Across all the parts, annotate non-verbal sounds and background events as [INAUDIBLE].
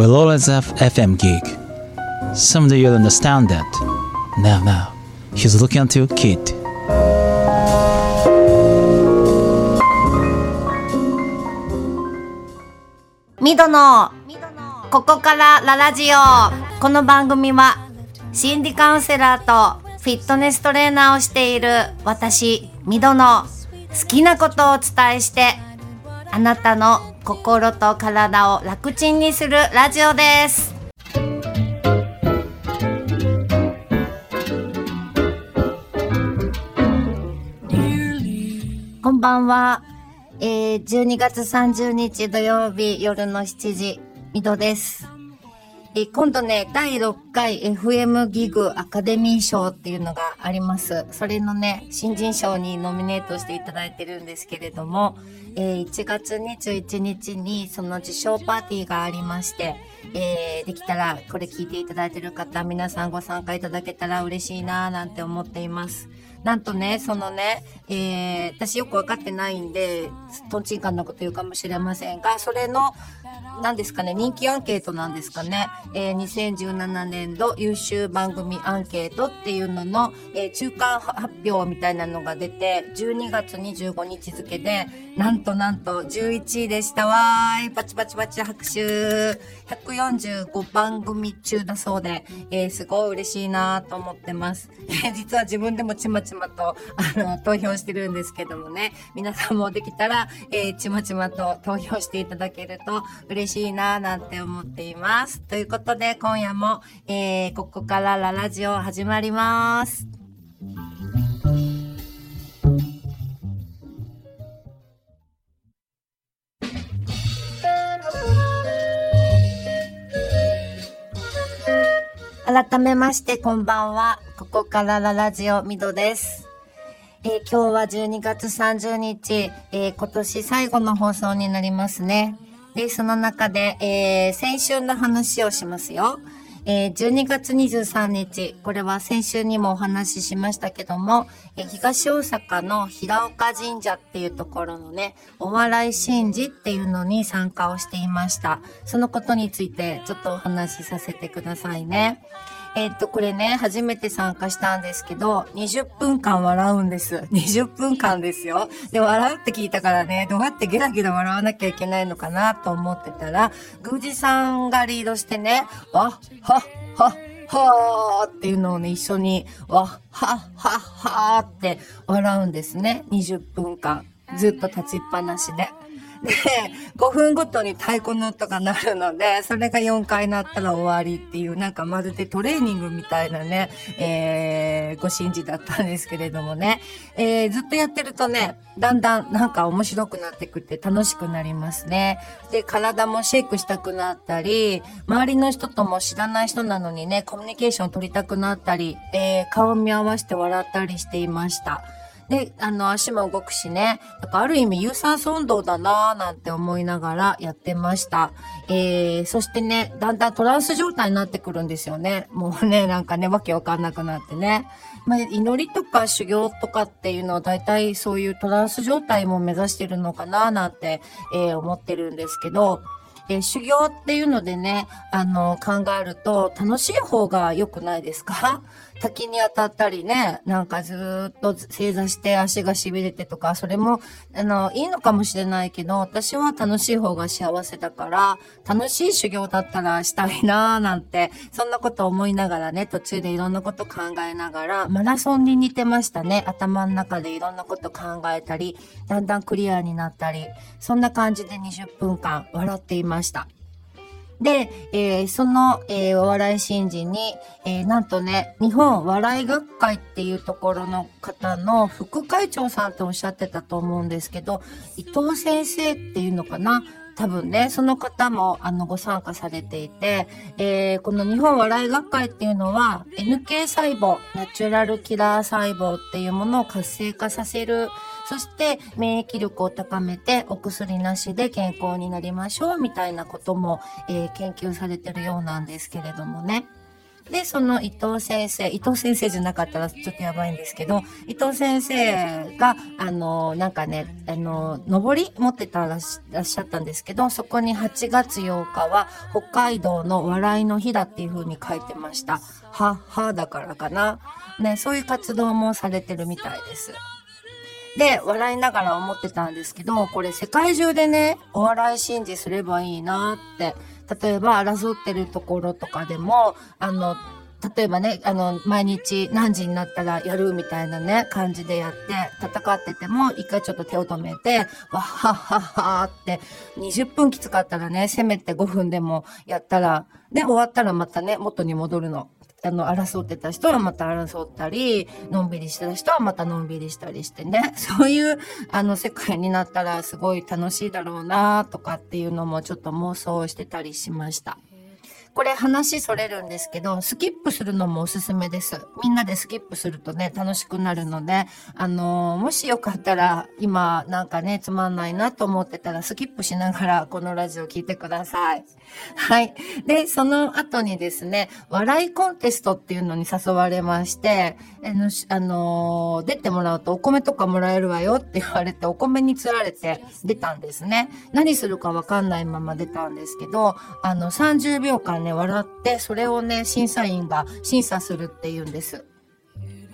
will always have FM gig. Someday you'll understand that. Now, now, he's looking at you, kid. ミドのここからララジオこの番組は心理カウンセラーとフィットネストレーナーをしている私ミドの好きなことをお伝えしてあなたの心と体を楽ちんにするラジオですこんばんはえー、12月30日土曜日夜の7時、みどです。え今度ね、第6回 FM ギグアカデミー賞っていうのがあります。それのね、新人賞にノミネートしていただいてるんですけれども、えー1月21日にその受賞パーティーがありまして、えーできたらこれ聞いていただいてる方、皆さんご参加いただけたら嬉しいなぁなんて思っています。なんとね、そのね、えー、私よくわかってないんで、トンチンカンなこと言うかもしれませんが、それの、何ですかね、人気アンケートなんですかね。えー、2017年度優秀番組アンケートっていうのの、えー中間発表みたいなのが出て、12月25日付で、なんとなんと11位でしたわーい。パチパチパチ拍手。145番組中だそうで、えーすごい嬉しいなと思ってます。え実は自分でもちまちまと、あの、投票してるんですけどもね、皆さんもできたら、えーちまちまと投票していただけると嬉しいしいななんて思っています。ということで、今夜も、えーここからララジオ始まります。改めましてこんばんは。ここからララジオミドです。えー今日は12月30日、えー今年最後の放送になりますね。で、その中で、えー先週の話をしますよ。えー12月23日、これは先週にもお話ししましたけども、えー東大阪の平岡神社っていうところのね、お笑い神事っていうのに参加をしていました。そのことについてちょっとお話しさせてくださいね。えっと、これね、初めて参加したんですけど、20分間笑うんです。20分間ですよ。で、笑うって聞いたからね、どうやってゲラゲラ笑わなきゃいけないのかなと思ってたら、宮司さんがリードしてね、わっ、はっ、はっ、はーっていうのをね、一緒に、わっ、はっ、はっ、はーって笑うんですね。20分間。ずっと立ちっぱなしで。で、5分ごとに太鼓の音が鳴るので、それが4回鳴ったら終わりっていう、なんかまるでトレーニングみたいなね、えー、ご神事だったんですけれどもね、えー、ずっとやってるとね、だんだんなんか面白くなってくって楽しくなりますね。で、体もシェイクしたくなったり、周りの人とも知らない人なのにね、コミュニケーション取りたくなったり、えー、顔見合わせて笑ったりしていました。で、あの、足も動くしね。だからある意味有酸素運動だなぁなんて思いながらやってました。えー、そしてね、だんだんトランス状態になってくるんですよね。もうね、なんかね、わけわかんなくなってね。まあ、祈りとか修行とかっていうのは大体そういうトランス状態も目指してるのかなぁなんて、えー思ってるんですけど、えー修行っていうのでね、あの、考えると楽しい方が良くないですか？滝に当たったりね、なんかずっと正座して足が痺れてとか、それも、あの、いいのかもしれないけど、私は楽しい方が幸せだから、楽しい修行だったらしたいなーなんて、そんなこと思いながらね、途中でいろんなこと考えながら、マラソンに似てましたね。頭の中でいろんなこと考えたり、だんだんクリアになったり、そんな感じで20分間笑っていました。で、えーその、えーお笑い新人に、えーなんとね、日本笑い学会っていうところの方の副会長さんっておっしゃってたと思うんですけど、伊藤先生っていうのかな？多分ね、その方も、あの、ご参加されていて、えーこの日本笑い学会っていうのは、NK 細胞、ナチュラルキラー細胞っていうものを活性化させる、そして免疫力を高めてお薬なしで健康になりましょうみたいなことも、えー研究されてるようなんですけれどもね。で、その伊藤先生、伊藤先生じゃなかったらちょっとやばいんですけど、伊藤先生が、あの、なんかね、あの、上り持ってたらっしゃったんですけど、そこに8月8日は北海道の笑いの日だっていう風に書いてました。は、はだからかな。ね、そういう活動もされてるみたいです。で、笑いながら思ってたんですけど、これ世界中でね、お笑い信じすればいいなって。例えば争ってるところとかでも、あの、例えばね、あの、毎日何時になったらやるみたいなね、感じでやって、戦ってても、一回ちょっと手を止めて、わはははって、20分きつかったらね、せめて5分でもやったら、で、終わったらまたね、元に戻るの。あの、争ってた人はまた争ったり、のんびりしてた人はまたのんびりしたりしてね、[LAUGHS] そういう、あの、世界になったらすごい楽しいだろうなとかっていうのもちょっと妄想してたりしました。これ話それるんですけど、スキップするのもおすすめです。みんなでスキップするとね、楽しくなるので、あのー、もしよかったら、今なんかね、つまんないなと思ってたら、スキップしながらこのラジオ聞いてください。はい。で、その後にですね、笑いコンテストっていうのに誘われまして、あの、あのー、出てもらうとお米とかもらえるわよって [LAUGHS] 言われて、お米に釣られて出たんですね。何するかわかんないまま出たんですけど、あの、30秒間ね、笑って、それをね、審査員が審査するって言うんです。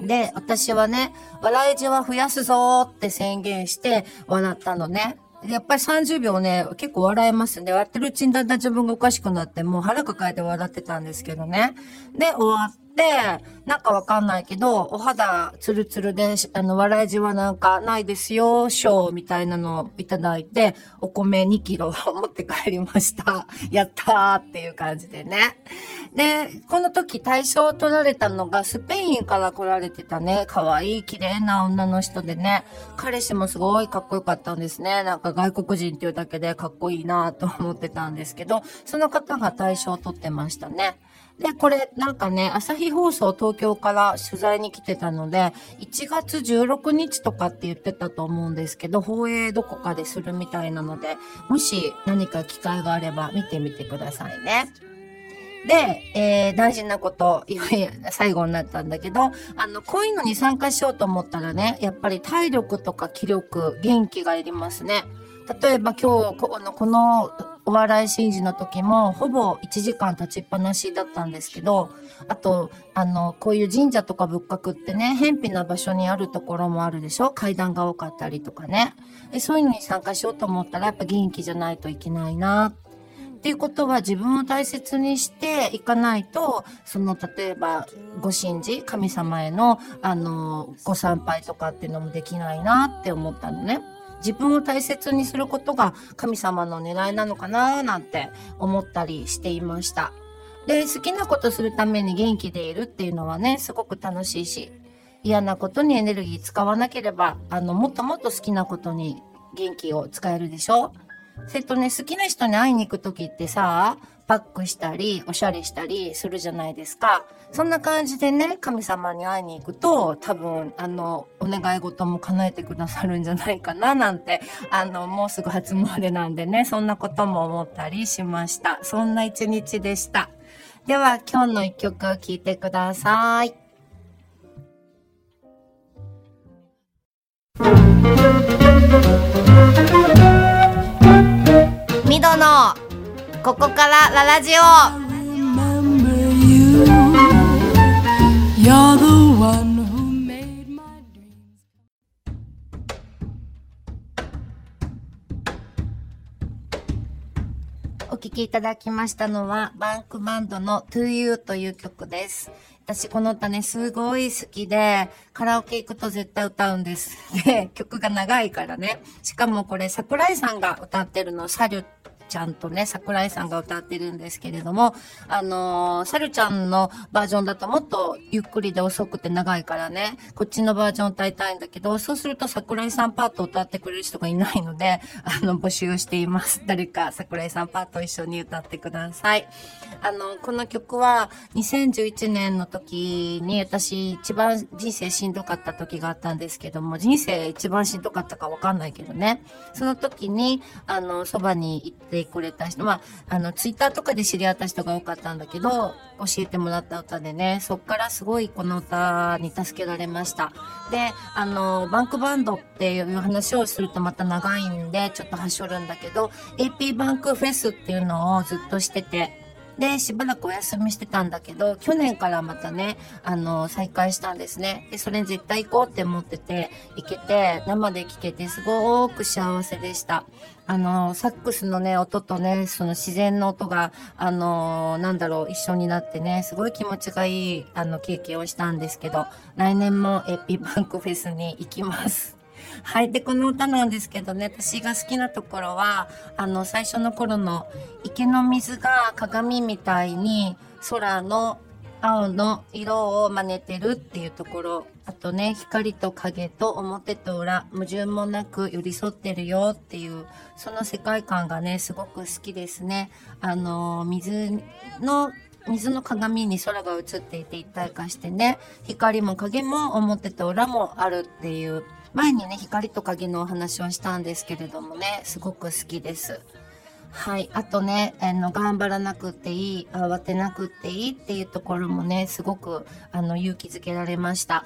で、私はね、笑いじは増やすぞって宣言して笑ったのね。やっぱり30秒ね、結構笑えますね。笑ってるうちにだんだん自分がおかしくなって、もう腹抱えて笑ってたんですけどね。で、終わっ、でなんかわかんないけど、お肌ツルツルで、あの、笑いじはなんかないですよ、賞みたいなのをいただいて、お米2キロ持って帰りました。[LAUGHS] やったーっていう感じでね。で、この時対象を取られたのがスペインから来られてたね、可愛い綺麗な女の人でね、彼氏もすごいかっこよかったんですね。なんか外国人っていうだけでかっこいいなと思ってたんですけど、その方が対象を取ってましたね。で、これなんかね、朝日放送東京から取材に来てたので、1月16日とかって言ってたと思うんですけど、放映どこかでするみたいなので、もし何か機会があれば見てみてくださいね。で、えー、大事なこと、いやいや、最後になったんだけど、あの、こういうのに参加しようと思ったらね、やっぱり体力とか気力、元気がいりますね。例えば今日、この、このお笑い神事の時も、ほぼ1時間立ちっぱなしだったんですけど、あと、あの、こういう神社とか仏閣ってね、偏僻な場所にあるところもあるでしょ？階段が多かったりとかね。そういうのに参加しようと思ったら、やっぱ元気じゃないといけないな。っていうことは自分を大切にしていかないと、その、例えば、ご神事、神様への、あの、ご参拝とかっていうのもできないなって思ったのね。自分を大切にすることが神様の狙いなのかななんて思ったりしていました。で、好きなことするために元気でいるっていうのはね、すごく楽しいし、嫌なことにエネルギー使わなければ、あの、もっともっと好きなことに元気を使えるでしょそれとね、好きな人に会いに行くときってさ、パックしたり、おしゃれしたりするじゃないですか。そんな感じでね、神様に会いに行くと、多分、あの、お願い事も叶えてくださるんじゃないかな、なんて、あの、もうすぐ初詣なんでね、そんなことも思ったりしました。そんな一日でした。では、今日の一曲聴いてください。ミドのここからララジオお聴きいただきましたのは、バンクバンドの To You という曲です。私この歌ね、すごい好きで、カラオケ行くと絶対歌うんです。で、曲が長いからね。しかもこれ、桜井さんが歌ってるの、サリュちゃんとね、桜井さんが歌ってるんですけれども、あのー、サルちゃんのバージョンだともっとゆっくりで遅くて長いからね、こっちのバージョン歌いたいんだけど、そうすると桜井さんパート歌ってくれる人がいないので、あの、募集しています。誰か桜井さんパート一緒に歌ってください。あの、この曲は2011年の時に私一番人生しんどかった時があったんですけども、人生一番しんどかったかわかんないけどね。その時に、あの、そばに行っててくれた人、まあ、あの、ツイッターとかで知り合った人が多かったんだけど、教えてもらった歌でね、そっからすごいこの歌に助けられました。で、あの、バンクバンドっていう話をするとまた長いんで、ちょっとはしょるんだけど、AP バンクフェスっていうのをずっとしてて、で、しばらくお休みしてたんだけど、去年からまたね、あの、再開したんですね。で、それ絶対行こうって思ってて、行けて、生で聴けて、すごく幸せでした。あの、サックスのね、音とね、その自然の音が、あの、なんだろう、一緒になってね、すごい気持ちがいい、あの、経験をしたんですけど、来年もエピバンクフェスに行きます。はい。で、この歌なんですけどね、私が好きなところは、あの、最初の頃の池の水が鏡みたいに空の青の色を真似てるっていうところ。あとね、光と影と表と裏、矛盾もなく寄り添ってるよっていう、その世界観がね、すごく好きですね。あの、水の水の鏡に空が映っていて一体化してね、光も影も表と裏もあるっていう、前にね、光と影のお話をしたんですけれどもね、すごく好きです。はい。あとね、あの、頑張らなくていい、慌てなくていいっていうところもね、すごく、あの、勇気づけられました。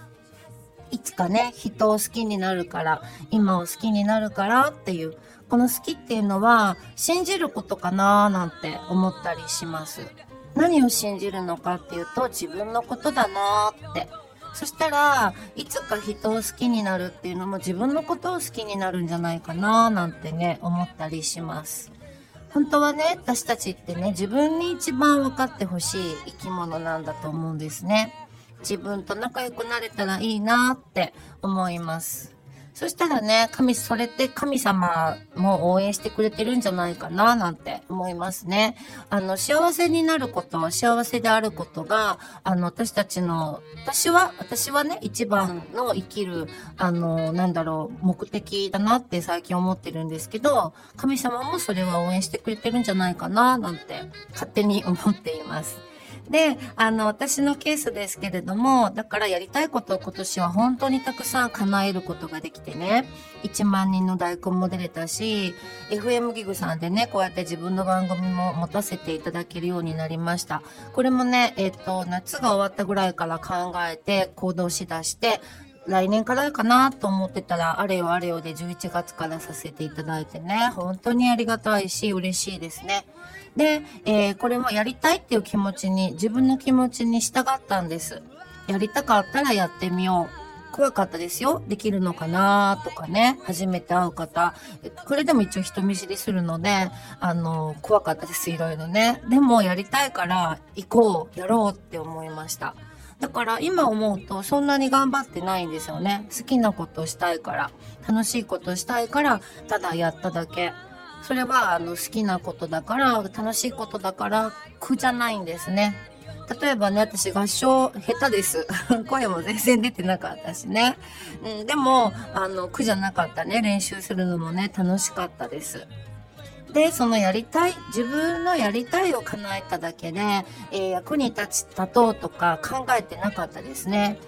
いつかね、人を好きになるから、今を好きになるからっていう、この好きっていうのは、信じることかなーなんて思ったりします。何を信じるのかっていうと、自分のことだなーって。そしたらいつか人を好きになるっていうのも自分のことを好きになるんじゃないかななんてね思ったりします。本当はね私たちってね自分に一番分かってほしい生き物なんだと思うんですね。自分と仲良くなれたらいいなって思います。そしたらね、神、それって神様も応援してくれてるんじゃないかな、なんて思いますね。あの、幸せになること、幸せであることが、あの、私たちの、私は、私はね、一番の生きる、あの、なんだろう、目的だなって最近思ってるんですけど、神様もそれは応援してくれてるんじゃないかな、なんて、勝手に思っています。で、あの、私のケースですけれども、だからやりたいことを今年は本当にたくさん叶えることができてね、1万人の大根も出れたし、FM ギグさんでね、こうやって自分の番組も持たせていただけるようになりました。これもね、えっ、と、夏が終わったぐらいから考えて行動しだして、来年からかなと思ってたら、あれよあれよで11月からさせていただいてね、本当にありがたいし、嬉しいですね。で、えー、これもやりたいっていう気持ちに、自分の気持ちに従ったんです。やりたかったらやってみよう。怖かったですよ。できるのかなとかね。初めて会う方。これでも一応人見知りするので、あの、怖かったです。いろいろね。でもやりたいから行こう、やろうって思いました。だから今思うとそんなに頑張ってないんですよね。好きなことしたいから、楽しいことしたいから、ただやっただけ。それはあの好きなことだから、楽しいことだから苦じゃないんですね。例えばね、私合唱下手です。[LAUGHS] 声も全然出てなかったしね。うん、でも、あの、苦じゃなかったね。練習するのもね、楽しかったです。で、そのやりたい、自分のやりたいを叶えただけで、えー、役に立ち、立とうとか考えてなかったですね。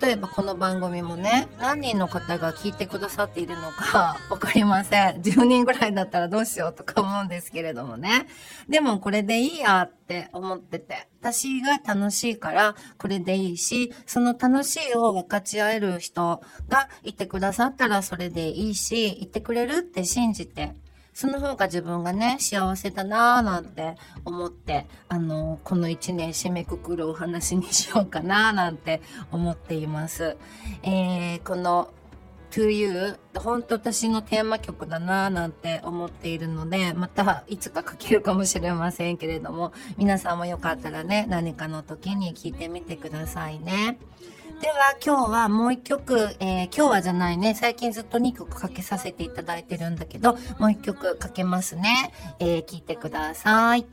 例えばこの番組もね、何人の方が聞いてくださっているのか [LAUGHS] わかりません。10人ぐらいだったらどうしようとか思うんですけれどもね。でもこれでいいやって思ってて、私が楽しいからこれでいいし、その楽しいを分かち合える人がいてくださったらそれでいいし、いてくれるって信じてその方が自分がね、幸せだなぁなんて思って、あの、この一年締めくくるお話にしようかななんて思っています。えー、この to you 本当私のテーマ曲だなぁなんて思っているので、またいつか書けるかもしれませんけれども、皆さんもよかったらね、何かの時に聞いてみてくださいね。では今日はもう一曲、えー、今日はじゃないね、最近ずっと2曲かけさせていただいてるんだけど、もう一曲かけますね。えー、聞いてください。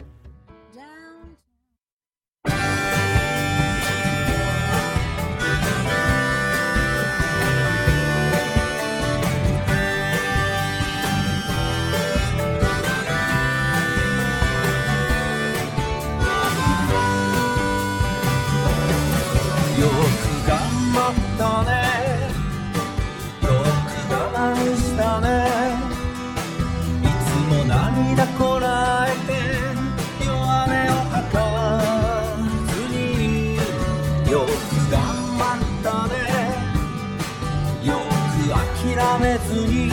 めずに。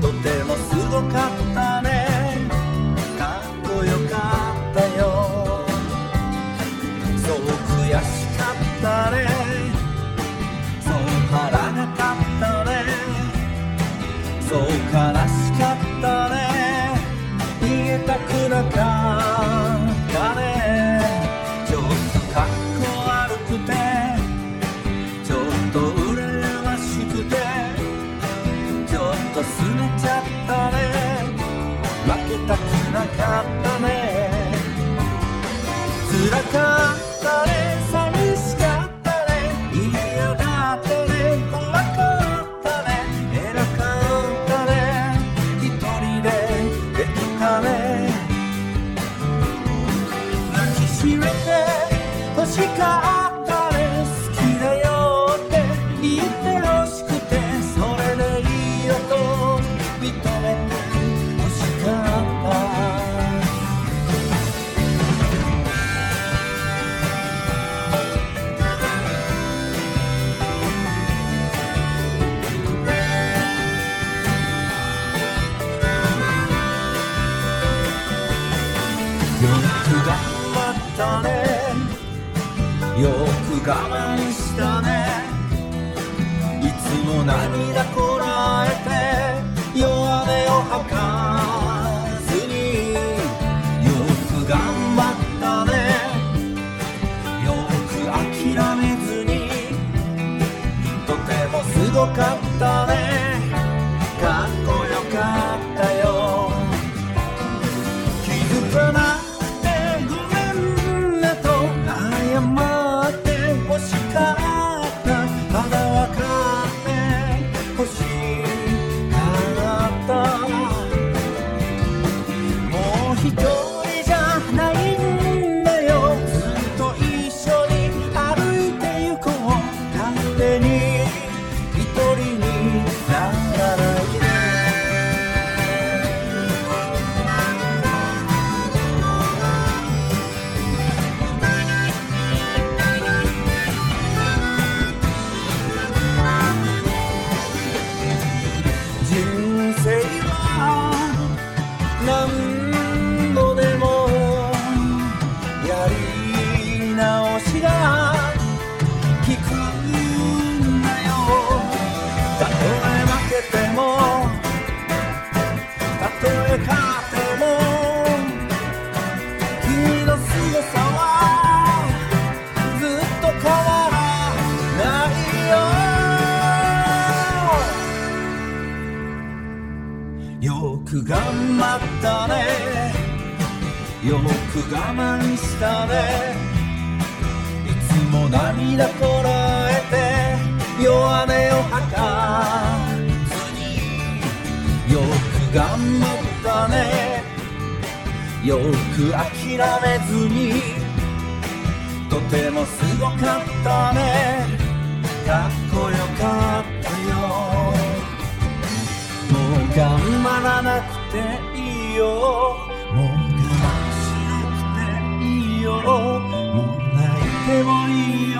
とてもすごかった。come. よく頑張ったね。よく我慢したね。いつも涙こらえて弱音を吐かずによく頑張ったね。よく諦めずにとてもすごかったもたね。よく我慢したね。いつも涙こらえて弱音を吐かずに。よく頑張ったね。よく諦めずにとてもすごかったね。かっこよかったよ。もう頑張らなくていい。よ。もう我慢しなくていいよ。もう泣いてもいいよ。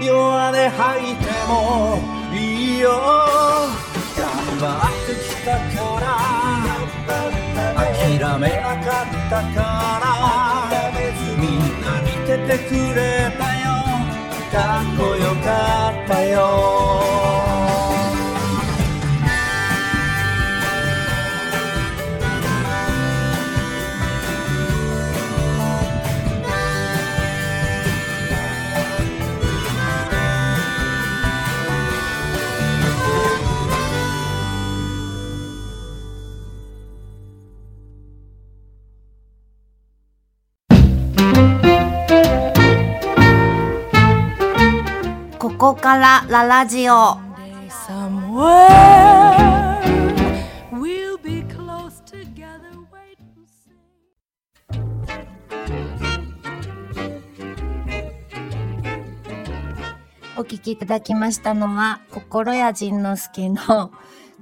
弱音吐いてもいいよ。頑張ってきたから。諦めなかったから。みんな見ててくれたよ。かっこよかったよ。ここからララジオ.お聞きいただきましたのは、心谷仁之助の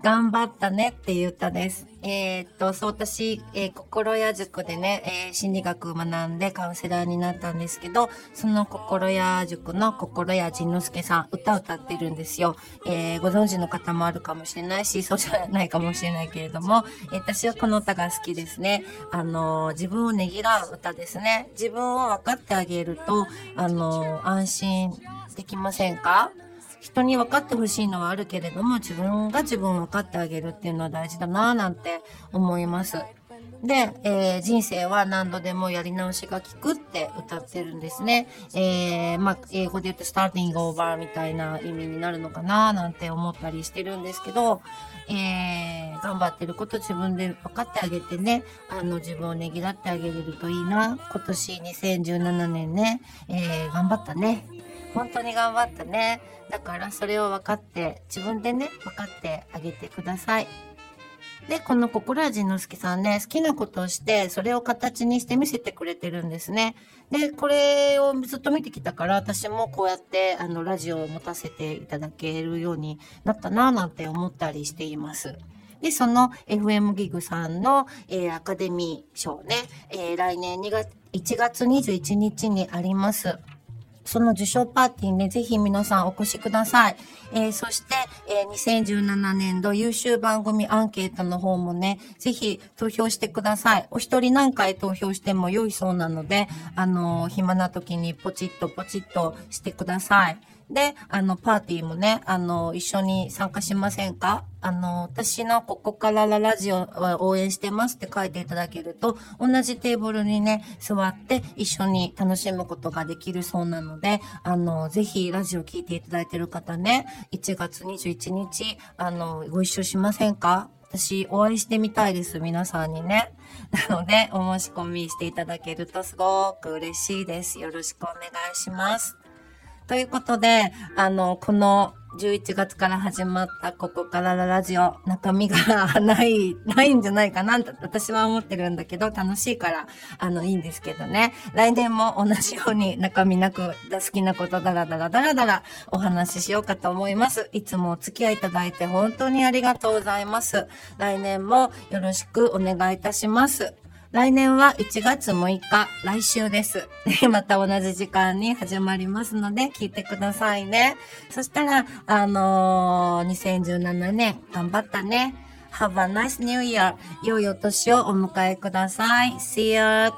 頑張ったねっていう歌です。えーっと、そう、私、えー心屋塾でね、えー心理学を学んでカウンセラーになったんですけど、その心屋塾の心屋仁之助さん、歌歌ってるんですよ。えーご存知の方もあるかもしれないし、そうじゃないかもしれないけれども、えー私はこの歌が好きですね。あの自分をねぎらう歌ですね。自分を分かってあげると、あの安心できませんか？人に分かってほしいのはあるけれども、自分が自分を分かってあげるっていうのは大事だなぁなんて思います。で、えー人生は何度でもやり直しが効くって歌ってるんですね。えーまあ、英語で言うと starting over みたいな意味になるのかななんて思ったりしてるんですけど、えー頑張ってること自分で分かってあげてね、あの自分をねぎらってあげれるといいな。今年2017年ね、えー頑張ったね。本当に頑張ったね。だからそれを分かって、自分でね、分かってあげてください。で、この心谷仁之助さんね、好きなことをして、それを形にして見せてくれてるんですね。で、これをずっと見てきたから、私もこうやって、あの、ラジオを持たせていただけるようになったなぁなんて思ったりしています。で、その FM ギグさんの、えーアカデミー賞ね、えー来年2月、1月21日にあります。その受賞パーティーね、ぜひ皆さんお越しください。えーそして、えー2017年度優秀番組アンケートの方もね、ぜひ投票してください。お一人何回投票しても良いそうなので、あのー暇な時にポチッとポチッとしてください。で、あの、パーティーもね、あの、一緒に参加しませんか？あの、私のここからラジオは応援してますって書いていただけると、同じテーブルにね、座って一緒に楽しむことができるそうなので、あの、ぜひラジオ聞いていただいてる方ね、1月21日、あの、ご一緒しませんか？私、お会いしてみたいです、皆さんにね。なので、お申し込みしていただけるとすごく嬉しいです。よろしくお願いします。ということで、あの、この11月から始まったここからララジオ、中身がない、[LAUGHS] ないんじゃないかなと私は思ってるんだけど、楽しいから、あの、いいんですけどね。来年も同じように中身なく好きなことだらだらだらだらお話ししようかと思います。いつもお付き合いいただいて本当にありがとうございます。来年もよろしくお願いいたします。来年は1月6日、来週です。[LAUGHS] また同じ時間に始まりますので、聞いてくださいね。そしたら、あのー、2017年、頑張ったね。Have a nice new year. 良いお年をお迎えください. See you！